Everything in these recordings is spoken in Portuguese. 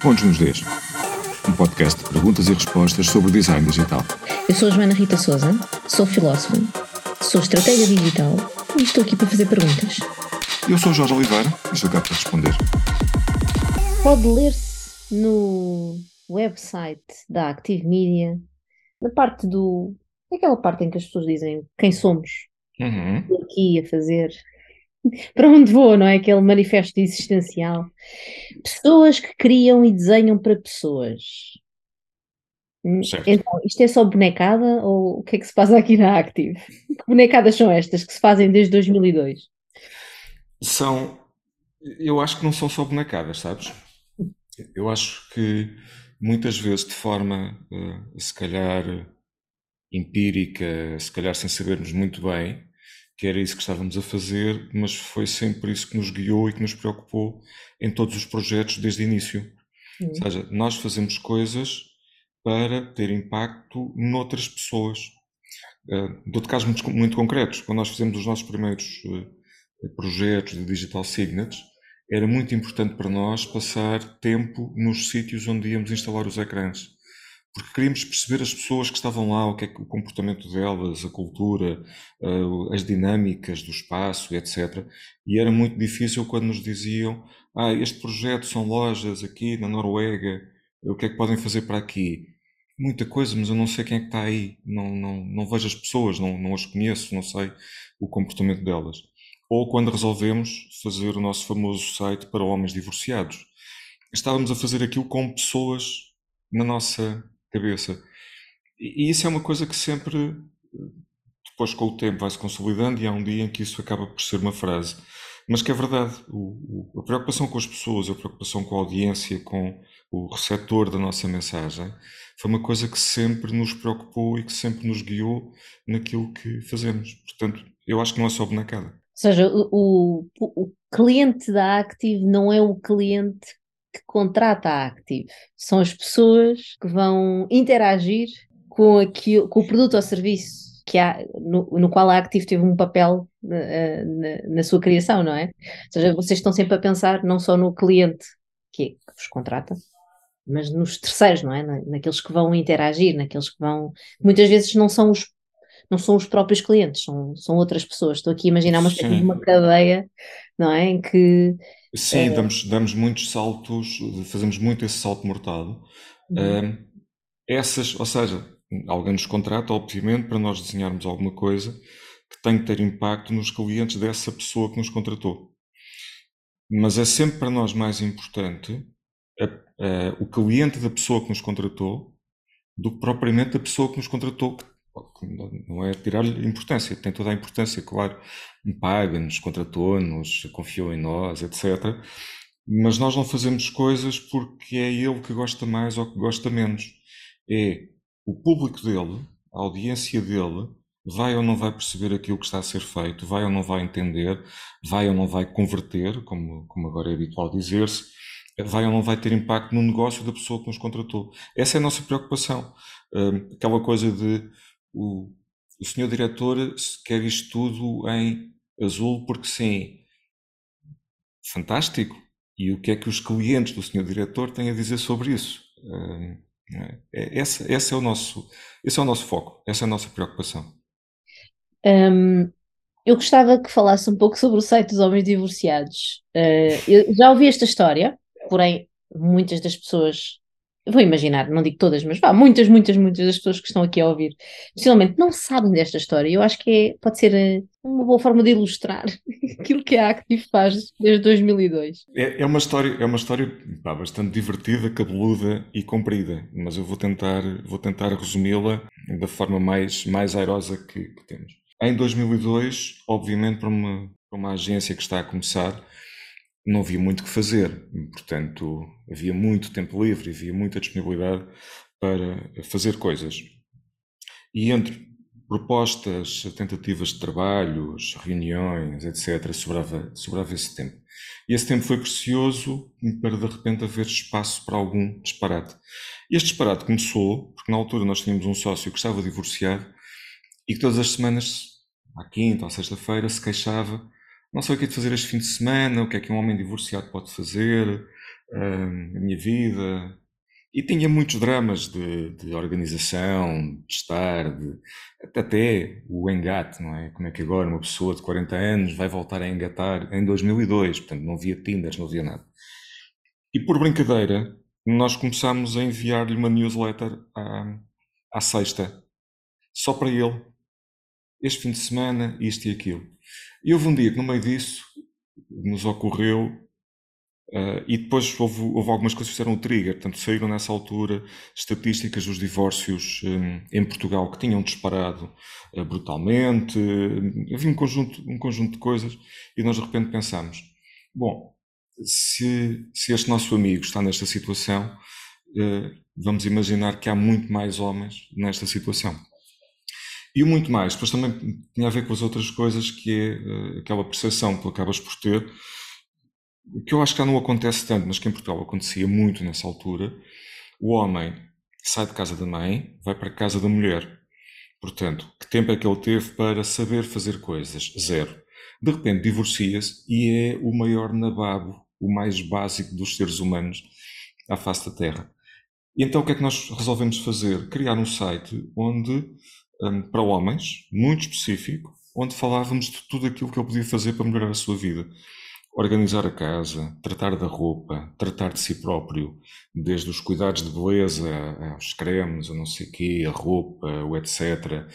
Pontos nos Ds, um podcast de perguntas e respostas sobre design digital. Eu sou a Joana Rita Souza, sou filósofa, sou estratega digital e estou aqui para fazer perguntas. Eu sou Jorge Oliveira e estou cá para responder. Pode ler-se no website da Active Media, na parte do. aquela parte em que as pessoas dizem quem somos, Uhum. Estou aqui a fazer para onde vou, não é? Aquele manifesto existencial. Pessoas que criam e desenham para pessoas. Hum, Certo. Então, isto é só bonecada ou o que é que se passa aqui na Active? Que bonecadas são estas que se fazem desde 2002? São. Eu acho que não são só bonecadas, sabes? Eu acho que muitas vezes de forma, eh, se calhar, empírica, se calhar sem sabermos muito bem que era isso que estávamos a fazer, mas foi sempre isso que nos guiou e que nos preocupou em todos os projetos desde o início. Hum. Ou seja, nós fazemos coisas para ter impacto noutras pessoas. Uh, Dou-te casos muito, muito concretos. Quando nós fizemos os nossos primeiros uh, projetos de Digital Signets, era muito importante para nós passar tempo nos sítios onde íamos instalar os ecrãs. Porque queríamos perceber as pessoas que estavam lá, o que é que o comportamento delas, a cultura, uh, as dinâmicas do espaço, etc. E era muito difícil quando nos diziam: Ah, este projeto são lojas aqui na Noruega, o que é que podem fazer para aqui? Muita coisa, mas eu não sei quem é que está aí, não, não, não vejo as pessoas, não, não as conheço, não sei o comportamento delas. Ou quando resolvemos fazer o nosso famoso site para homens divorciados. Estávamos a fazer aquilo com pessoas na nossa cabeça. E, e isso é uma coisa que sempre, depois com o tempo, vai se consolidando e há um dia em que isso acaba por ser uma frase. Mas que é verdade, o, o, a preocupação com as pessoas, a preocupação com a audiência, com o receptor da nossa mensagem, foi uma coisa que sempre nos preocupou e que sempre nos guiou naquilo que fazemos. Portanto, eu acho que não é só bonecada. Ou seja, o, o cliente da Active não é o cliente que contrata a Active, são as pessoas que vão interagir com, aquilo, com o produto ou serviço que há, no, no qual a Active teve um papel na, na, na, sua criação, não é? Ou seja, vocês estão sempre a pensar não só no cliente que, é, que vos contrata, mas nos terceiros, não é? Na, naqueles que vão interagir, naqueles que vão. Muitas vezes não são os, não são os próprios clientes, são, são outras pessoas. Estou aqui a imaginar uma espécie de uma cadeia, não é? Em que. Sim, é... damos, damos muitos saltos, fazemos muito esse salto mortado. Uhum. Uh, essas, ou seja, alguém nos contrata, obviamente, para nós desenharmos alguma coisa que tem que ter impacto nos clientes dessa pessoa que nos contratou. Mas é sempre para nós mais importante a, a, o cliente da pessoa que nos contratou do que propriamente a pessoa que nos contratou. Não é tirar-lhe importância, tem toda a importância, claro. Paga-nos, contratou-nos, confiou em nós, etc. Mas nós não fazemos coisas porque é ele que gosta mais ou que gosta menos. É o público dele, a audiência dele, vai ou não vai perceber aquilo que está a ser feito, vai ou não vai entender, vai ou não vai converter, como, como agora é habitual dizer-se, vai ou não vai ter impacto no negócio da pessoa que nos contratou. Essa é a nossa preocupação. Um, aquela coisa de o, o senhor diretor quer isto tudo em azul porque sim. Fantástico. E o que é que os clientes do senhor diretor têm a dizer sobre isso? Um, é, esse, esse, é o nosso, esse é o nosso foco, essa é a nossa preocupação. Um, eu gostava que falasse um pouco sobre o site dos homens divorciados. Uh, eu já ouvi esta história, porém, muitas das pessoas, vou imaginar, não digo todas, mas vá, muitas, muitas, muitas das pessoas que estão aqui a ouvir, possivelmente não sabem desta história. Eu acho que é, pode ser eh, uma boa forma de ilustrar aquilo que a Active faz desde 2002. É, é uma história, é uma história pá, bastante divertida, cabeluda e comprida, mas eu vou tentar, vou tentar resumi-la da forma mais, mais airosa que, que temos. Em 2002, obviamente, para uma, para uma agência que está a começar, não havia muito que fazer, portanto, havia muito tempo livre, havia muita disponibilidade para fazer coisas. E entre propostas, tentativas de trabalhos, reuniões, etc., sobrava, sobrava esse tempo. E esse tempo foi precioso para, de repente, haver espaço para algum disparate. Este disparate começou porque, na altura, nós tínhamos um sócio que estava divorciado e que todas as semanas, à quinta ou sexta-feira, se queixava não sei o que é de fazer este fim de semana, o que é que um homem divorciado pode fazer, a minha vida. E tinha muitos dramas de, de organização, de estar, de, até o engate, não é? Como é que agora uma pessoa de 40 anos vai voltar a engatar em 2002? Portanto, não havia Tinder, não havia nada. E por brincadeira, nós começámos a enviar-lhe uma newsletter à, à sexta, só para ele. Este fim de semana, isto e aquilo. E houve um dia que, no meio disso, nos ocorreu Uh, e depois houve, houve, algumas coisas que fizeram o trigger, saíram nessa altura estatísticas dos divórcios um, em Portugal que tinham disparado uh, brutalmente, uh, havia um conjunto, um conjunto de coisas, e nós de repente pensámos: bom, se, se este nosso amigo está nesta situação, vamos imaginar que há muito mais homens nesta situação. E muito mais, depois também tinha a ver com as outras coisas, que é aquela percepção que tu acabas por ter que eu acho que já não acontece tanto, mas que em Portugal acontecia muito nessa altura, o homem sai de casa da mãe, vai para a casa da mulher. Portanto, que tempo é que ele teve para saber fazer coisas? Zero. De repente divorcia-se e é o maior nababo, o mais básico dos seres humanos à face da Terra. E então o que é que nós resolvemos fazer? Criar um site onde, um, para homens, muito específico, onde falávamos de tudo aquilo que ele podia fazer para melhorar a sua vida organizar a casa, tratar da roupa, tratar de si próprio, desde os cuidados de beleza aos cremes, a não sei quê, a roupa, o etc.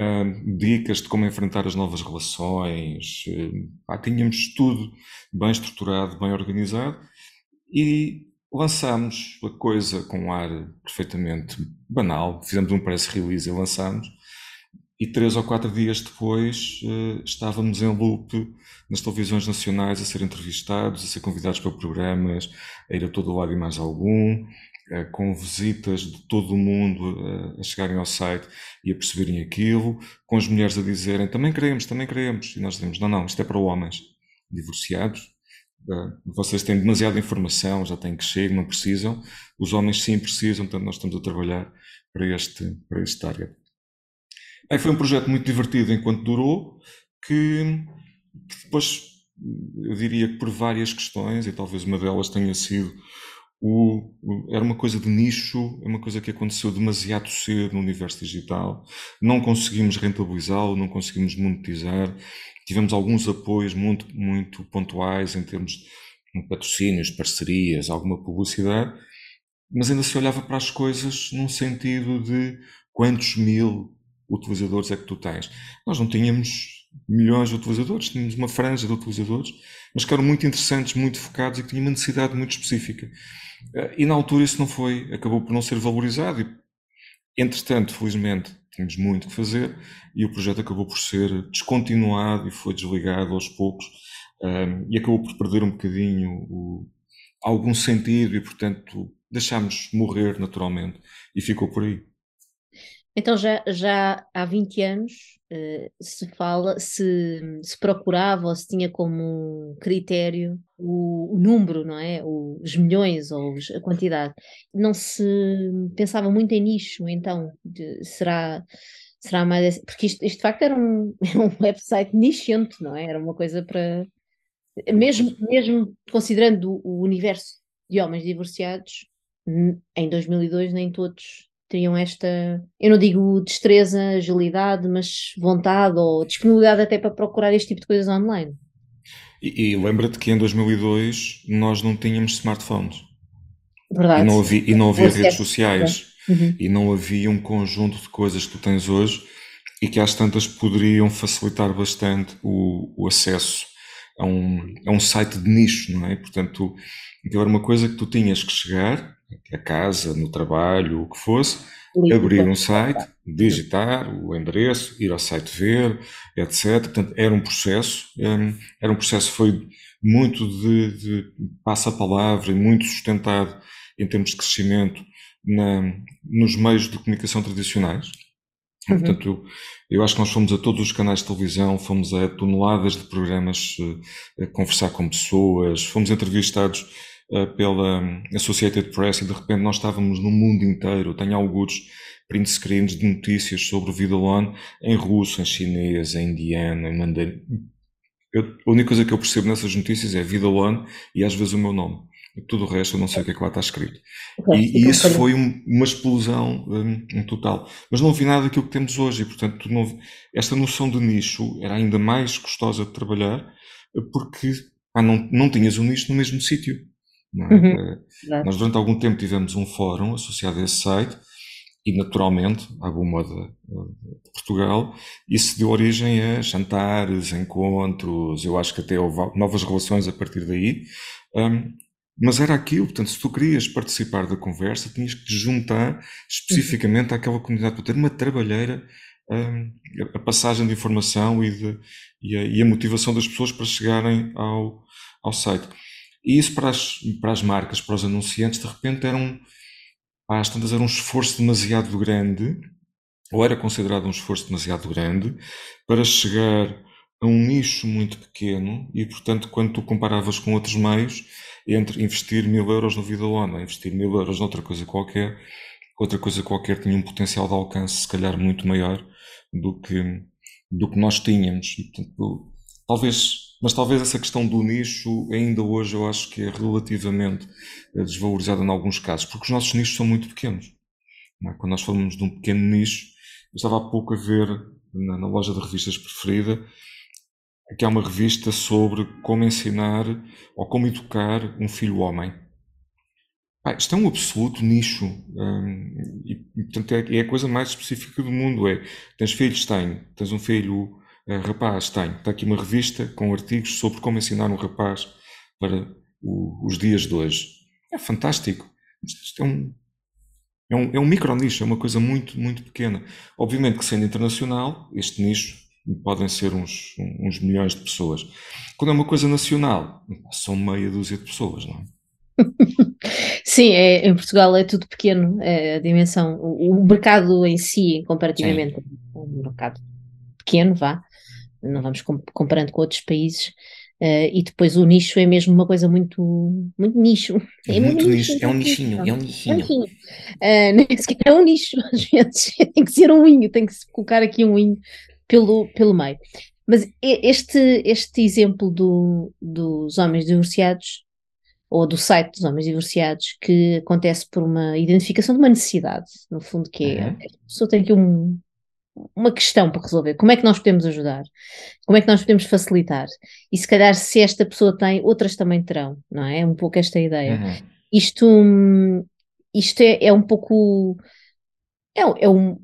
Uh, dicas de como enfrentar as novas relações. Ah, tínhamos tudo bem estruturado, bem organizado e lançámos a coisa com um ar perfeitamente banal. Fizemos um press release e lançámos. E três ou quatro dias depois uh, estávamos em loop nas televisões nacionais a ser entrevistados, a ser convidados para programas, a ir a todo lado e mais algum, uh, com visitas de todo o mundo uh, a chegarem ao site e a perceberem aquilo, com as mulheres a dizerem também queremos, também queremos. E nós dizemos: não, não, isto é para homens divorciados. vocês têm demasiada informação, já têm que chegar, não precisam. Os homens sim precisam, portanto, nós estamos a trabalhar para este, para este target. Aí foi um projeto muito divertido enquanto durou, que, que depois, eu diria que por várias questões, e talvez uma delas tenha sido o, o, era uma coisa de nicho, é uma coisa que aconteceu demasiado cedo no universo digital. Não conseguimos rentabilizá-lo, não conseguimos monetizar. Tivemos alguns apoios muito, muito pontuais em termos de patrocínios, parcerias, alguma publicidade, mas ainda se olhava para as coisas num sentido de quantos mil utilizadores é que tu tens. Nós não tínhamos milhões de utilizadores, tínhamos uma franja de utilizadores, mas que eram muito interessantes, muito focados e que tinham uma necessidade muito específica. Eh, e na altura isso não foi, acabou por não ser valorizado e, entretanto, felizmente, tínhamos muito que fazer e o projeto acabou por ser descontinuado e foi desligado aos poucos um, ehm, e acabou por perder um bocadinho o, algum sentido e, portanto, deixámos morrer naturalmente e ficou por aí. Então já, já há 20 anos uh, se fala, se, se procurava ou se tinha como critério o, o número, não é? Os milhões ou os, a quantidade. Não se pensava muito em nicho, então de, será será mais porque isto, isto de facto era um, um website nichento, não é? Era uma coisa para mesmo, mesmo considerando o universo de homens divorciados, em 2002 nem todos teriam esta, eu não digo destreza, agilidade, mas vontade ou disponibilidade até para procurar este tipo de coisas online. E, e lembra-te que em 2002 nós não tínhamos smartphones. Verdade. E não havia, e não havia redes sociais. Uhum. E não havia um conjunto de coisas que tu tens hoje e que às tantas poderiam facilitar bastante o, o acesso a um, a um site de nicho, não é? Portanto, aquilo era uma coisa que tu tinhas que chegar a casa, no trabalho, o que fosse, abrir um site, digitar o endereço, ir ao site ver, etc. Portanto, era um processo, hum, era um processo que foi muito de, de passa-palavra e muito sustentado em termos de crescimento na, nos meios de comunicação tradicionais. Uhum. Portanto, eu, eu, acho que nós fomos a todos os canais de televisão, fomos a toneladas de programas a eh, conversar com pessoas, fomos entrevistados pela Associated Press e de repente nós estávamos no mundo inteiro. tenho alguns print screens de notícias sobre o Vidalon em russo, em chinês, em indiano, em mandarim. Eu, a única coisa que eu percebo nessas notícias é Vidalon e às vezes o meu nome. Tudo o resto eu não sei o que é que lá está escrito. Okay, e, e isso foi um, uma explosão um, total. Mas não vi nada daquilo que temos hoje, e portanto não, esta noção de nicho era ainda mais custosa de trabalhar, porque ah, não, não tinhas um nicho no mesmo sítio. É? Uhum, nós durante algum tempo tivemos um fórum associado a esse site, e naturalmente, a Buma de, de, Portugal, isso deu origem a jantares, encontros, eu acho que até houve novas relações a partir daí. Um, mas era aquilo, portanto, se tu querias participar da conversa, tinhas que te juntar especificamente àquela comunidade para ter uma trabalheira, um, a passagem de informação e, de, e, a, e, a, motivação das pessoas para chegarem ao, ao site. E isso para as, para as marcas, para os anunciantes, de repente era um, às tantas era um esforço demasiado grande, ou era considerado um esforço demasiado grande, para chegar a um nicho muito pequeno e, portanto, quando tu comparavas com outros meios, entre investir mil euros no Vida Lona, investir mil euros noutra coisa qualquer, outra coisa qualquer tinha um potencial de alcance se calhar muito maior do que, do que nós tínhamos. E, portanto, talvez, mas talvez essa questão do nicho ainda hoje eu acho que é relativamente eh, desvalorizada em alguns casos, porque os nossos nichos são muito pequenos. É? Quando nós falamos de um pequeno nicho, eu estava há pouco a ver na, na loja de revistas preferida que há uma revista sobre como ensinar ou como educar um filho homem. Ah, isto é um absoluto nicho hum, e, portanto, é, é, a coisa mais específica do mundo. É, tens filhos? Tenho. Tens um filho rapaz? Tenho. Está aqui uma revista com artigos sobre como ensinar um rapaz para o, os dias de hoje. É fantástico. Isto, isto é um, é um, é um micro nicho, é uma coisa muito, muito pequena. Obviamente que sendo internacional, este nicho podem ser uns, uns milhões de pessoas. Quando é uma coisa nacional, são meia dúzia de pessoas, não é? Sim, é, em Portugal é tudo pequeno, é a dimensão, o, o mercado em si, comparativamente, Sim. é um mercado pequeno, vá, não vamos comparando com outros países, Uh, e depois o nicho é mesmo uma coisa muito, muito nicho. É, é muito nicho, nicho, é um nichinho, é um nichinho. É um. Uh, é um nicho, às vezes tem que ser um winho, tem que se colocar aqui um winho pelo, pelo meio. Mas este, este exemplo do, dos homens divorciados, ou do site dos homens divorciados, que acontece por uma identificação de uma necessidade, no fundo, que é, uhum. a pessoa tem aqui um, uma questão para resolver. Como é que nós podemos ajudar? Como é que nós podemos facilitar? E se calhar, se esta pessoa tem, outras também terão, não é? É um pouco esta ideia. Uhum. Isto, isto é, é um pouco é, é um,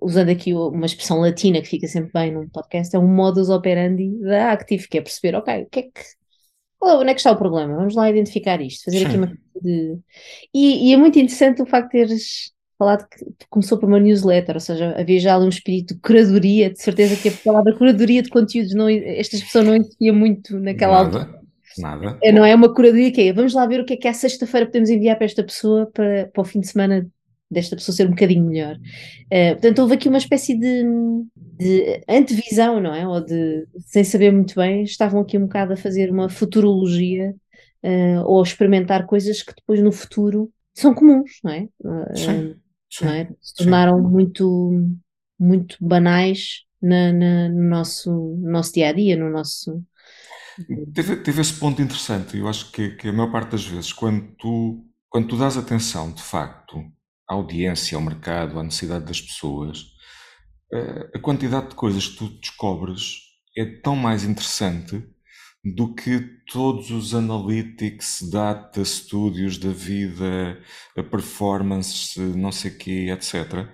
usando aqui uma expressão latina que fica sempre bem num podcast, é um modus operandi da Active, que é perceber, ok, o que é que, onde é que está o problema? Vamos lá identificar isto, fazer Sim. aqui uma de... E, e, é muito interessante o facto de teres falado que começou por uma newsletter, ou seja, havia já ali um espírito de curadoria, de certeza que a palavra curadoria de conteúdos, não, estas pessoas não existia muito naquela nada, altura. Nada. É, não é uma curadoria que é, vamos lá ver o que é que à sexta-feira podemos enviar para esta pessoa para, para o fim de semana desta pessoa ser um bocadinho melhor. Uh, portanto, houve aqui uma espécie de, de, antevisão, não é? Ou de, sem saber muito bem, estavam aqui um bocado a fazer uma futurologia uh, ou a experimentar coisas que depois no futuro são comuns, não é? Uh, não é? Se tornaram muito, muito banais na, na, no, nosso, no nosso dia a dia, no nosso. Teve, teve esse ponto interessante. Eu acho que, que a maior parte das vezes, quando tu, quando tu dás atenção, de facto, à audiência, ao mercado, à necessidade das pessoas, eh, a quantidade de coisas que tu descobres é tão mais interessante do que todos os analytics, data, estúdios da vida, a performance, não sei o quê, etc.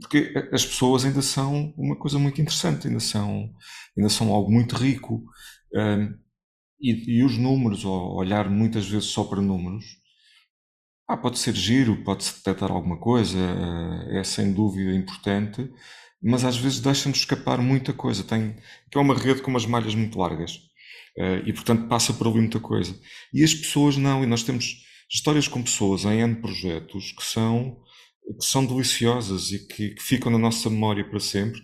Porque as pessoas ainda são uma coisa muito interessante, ainda são, ainda são algo muito rico. Um, e, e, os números, ou olhar muitas vezes só para números, ah, pode ser giro, pode-se detectar alguma coisa, eh, é sem dúvida importante, mas às vezes deixa-nos escapar muita coisa. Tem, que é uma rede com umas malhas muito largas e, portanto, passa por ali muita coisa. E as pessoas não, e nós temos histórias com pessoas em N projetos que são, que são deliciosas e que, que ficam na nossa memória para sempre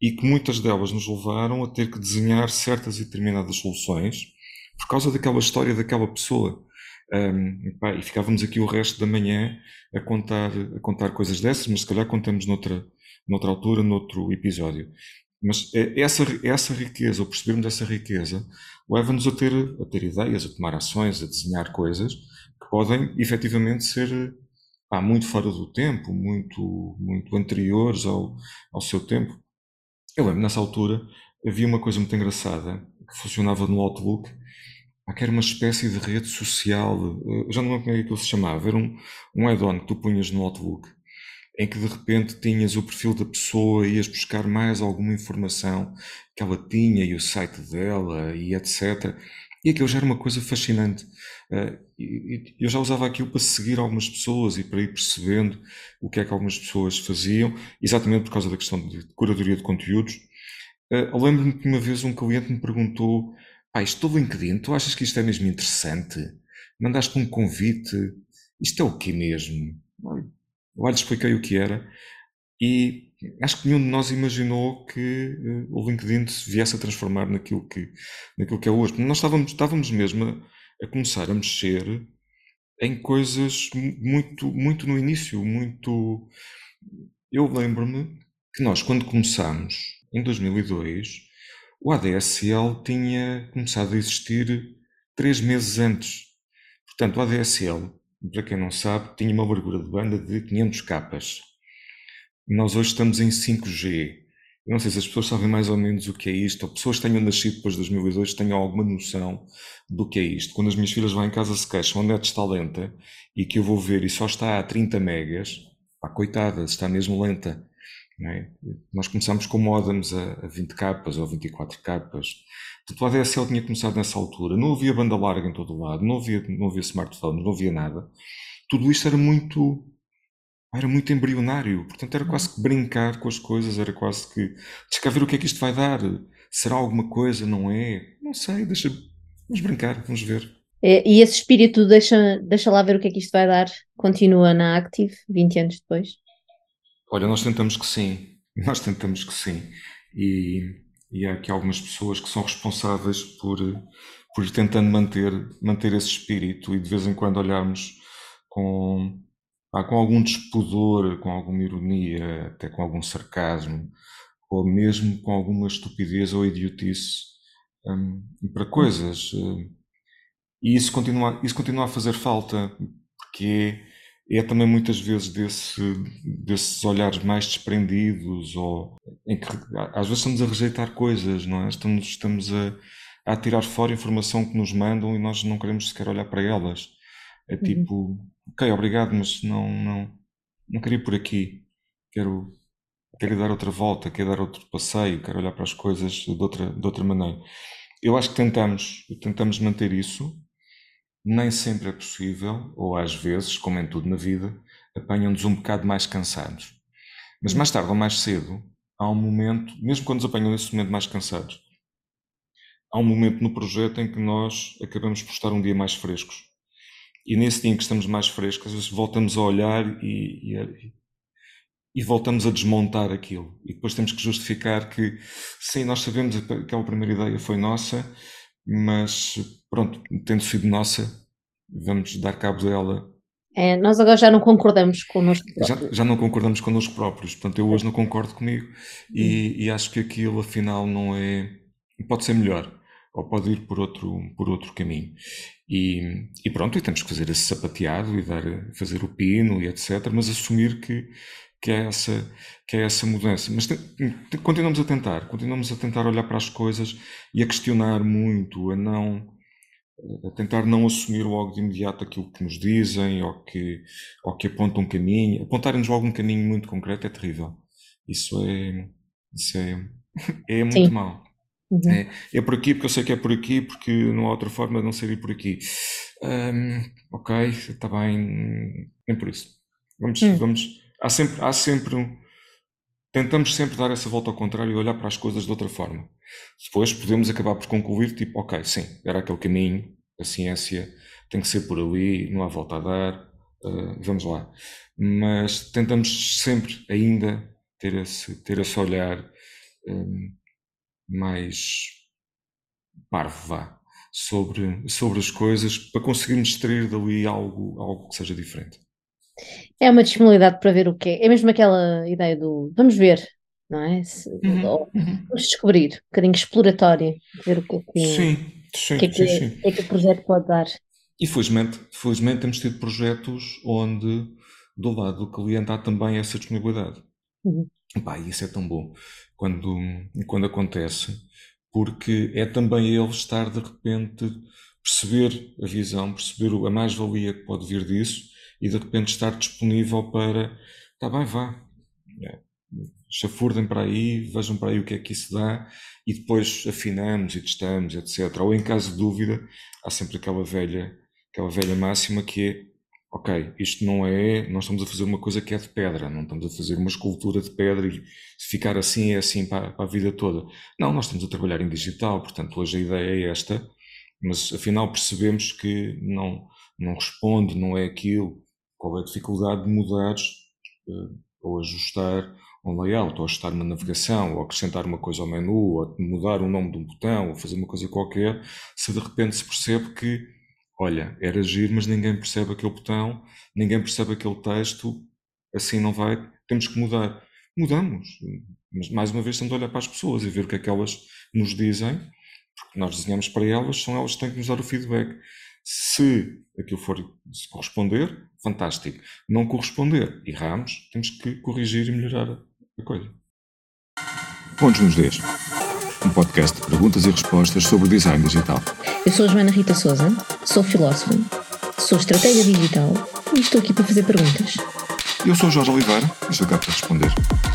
e que muitas delas nos levaram a ter que desenhar certas e determinadas soluções por causa daquela história daquela pessoa. Um, e ficávamos aqui o resto da manhã a contar, a contar coisas dessas, mas se calhar contamos noutra, noutra altura, noutro episódio. Mas é, essa, essa riqueza, ou percebermos essa riqueza, leva-nos a ter, a ter ideias, a tomar ações, a desenhar coisas que podem efetivamente ser pá, muito fora do tempo, muito, muito anteriores ao, ao seu tempo. Eu lembro, nessa altura, havia uma coisa muito engraçada que funcionava no Outlook, que era uma espécie de rede social, eu já não lembro como é que aquilo se chamava, era um, um add-on que tu punhas no Outlook, em que de repente tinhas o perfil da pessoa, ias buscar mais alguma informação que ela tinha e o site dela e etc. E aquilo já era uma coisa fascinante. Uh, eu já usava aquilo para seguir algumas pessoas e para ir percebendo o que é que algumas pessoas faziam, exatamente por causa da questão de curadoria de conteúdos. Uh, eu lembro-me que uma vez um cliente me perguntou: Pai, estou LinkedIn, tu achas que isto é mesmo interessante? Mandaste um convite, isto é o que mesmo? Eu lhe expliquei o que era e acho que nenhum de nós imaginou que uh, o LinkedIn se viesse a transformar naquilo que, naquilo que é hoje. Nós estávamos, estávamos mesmo a, a começar a mexer em coisas muito, muito no início, muito... Eu lembro-me que nós, quando começámos, em 2002, o ADSL tinha começado a existir três meses antes. Portanto, o ADSL, para quem não sabe, tinha uma largura de banda de 500 capas. Nós hoje estamos em 5G. Eu não sei se as pessoas sabem mais ou menos o que é isto, ou pessoas que tenham nascido depois de 2002 tenham alguma noção do que é isto. Quando as minhas filhas vão em casa se queixam, a net está lenta, e que eu vou ver e só está a 30 megas, pá, coitada, está mesmo lenta. É? Nós começámos com modems a 20 capas ou 24 capas. Portanto, o ADSL tinha começado nessa altura. Não havia banda larga em todo o lado, não havia, não havia smartphones, não havia nada. Tudo isto era muito era muito embrionário, portanto era quase que brincar com as coisas, era quase que deixa ver o que é que isto vai dar. Será alguma coisa, não é? Não sei, deixa, vamos brincar, vamos ver. É, e esse espírito deixa, deixa lá ver o que é que isto vai dar, continua na Active 20 anos depois? Olha, nós tentamos que sim, nós tentamos que sim. E, e há aqui algumas pessoas que são responsáveis por, por tentando manter, manter esse espírito e de vez em quando olharmos com ah, com algum despudor, com alguma ironia, até com algum sarcasmo, ou mesmo com alguma estupidez ou idiotice um, para coisas. Hum, e isso continua, isso continua a fazer falta, porque é, é também muitas vezes desse, desses olhares mais desprendidos, ou em que às vezes estamos a rejeitar coisas, não é? Estamos, estamos a, a tirar fora informação que nos mandam e nós não queremos sequer olhar para elas. É uhum. tipo, ok, obrigado, mas não, não, não quero ir por aqui. Quero, quero dar outra volta, quero dar outro passeio, quero olhar para as coisas de outra, de outra maneira. Eu acho que tentamos, tentamos manter isso. Nem sempre é possível, ou às vezes, como em tudo na vida, apanham-nos um bocado mais cansados. Mas mais tarde ou mais cedo, há um momento, mesmo quando nos apanham nesse momento mais cansados, há um momento no projeto em que nós acabamos por estar um dia mais frescos. E nesse dia em que estamos mais frescos, às vezes voltamos a olhar e, e, e, voltamos a desmontar aquilo. E depois temos que justificar que, sim, nós sabemos que aquela primeira ideia foi nossa, mas pronto, tendo sido nossa, vamos dar cabo dela. É, nós agora já não concordamos connosco já, já, não concordamos connosco próprios. Portanto, eu hoje não concordo comigo e, e acho que aquilo afinal não é. pode ser melhor ou pode ir por outro, por outro caminho. E, e, pronto, e temos que fazer esse sapateado e dar, fazer o pino e etc, mas assumir que, que, é, essa, que é essa mudança. Mas te, te, continuamos a tentar, continuamos a tentar olhar para as coisas e a questionar muito, a não a tentar não assumir logo de imediato aquilo que nos dizem ou que, ou que apontam um caminho. Apontarem-nos logo um caminho muito concreto é terrível. Isso é, isso é, é muito Sim. mau. Uhum. É, é, por aqui porque eu sei que é por aqui, porque não há outra forma de não ser ir por aqui. Um, ok, está bem, nem por isso. Vamos, uhum. vamos. Há sempre, há sempre um, Tentamos sempre dar essa volta ao contrário e olhar para as coisas de outra forma. Depois podemos acabar por concluir, tipo, ok, sim, era aquele caminho, a ciência tem que ser por ali, não há volta a dar, uh, vamos lá. Mas tentamos sempre ainda ter esse, ter esse olhar. Um, mais parvo, vá, sobre, sobre as coisas para conseguirmos extrair dali algo, algo que seja diferente. É uma disponibilidade para ver o que é. É mesmo aquela ideia do vamos ver, não é? Se, uhum, uhum. Vamos descobrir, um bocadinho exploratória, ver o que é que, sim, sim, que, é, que, sim, sim. É que o projeto pode dar. E felizmente, felizmente temos tido projetos onde do lado do cliente há também essa disponibilidade. Uhum. Pá, isso é tão bom quando, quando acontece, porque é também ele estar de repente perceber a visão, perceber a mais-valia que pode vir disso e de repente estar disponível para, tá bem, vá, é, chafurdem para aí, vejam para aí o que é que isso dá e depois afinamos e testamos, etc. Ou em caso de dúvida, há sempre aquela velha, aquela velha máxima que é ok, isto não é, nós estamos a fazer uma coisa que é de pedra, não estamos a fazer uma escultura de pedra e se ficar assim é assim para, para, a vida toda. Não, nós estamos a trabalhar em digital, portanto hoje a ideia é esta, mas afinal percebemos que não, não responde, não é aquilo, qual é a dificuldade de mudar uh, ou ajustar um layout, ou ajustar uma navegação, ou acrescentar uma coisa ao menu, ou mudar o nome de um botão, ou fazer uma coisa qualquer, se de repente se percebe que olha, era agir, mas ninguém percebe aquele botão, ninguém percebe aquele texto, assim não vai, temos que mudar. Mudamos, mas mais uma vez estamos a olhar para as pessoas e ver o que é que elas nos dizem, porque nós desenhamos para elas, são elas que têm que nos dar o feedback. Se aquilo for se corresponder, fantástico. Não corresponder, erramos, temos que corrigir e melhorar a coisa. Pontos nos Ds. Um podcast de perguntas e respostas sobre o design digital. Eu sou a Joana Rita Souza, sou filósofa, sou estratégia digital e estou aqui para fazer perguntas. Eu sou o Jorge Oliveira e estou cá para responder.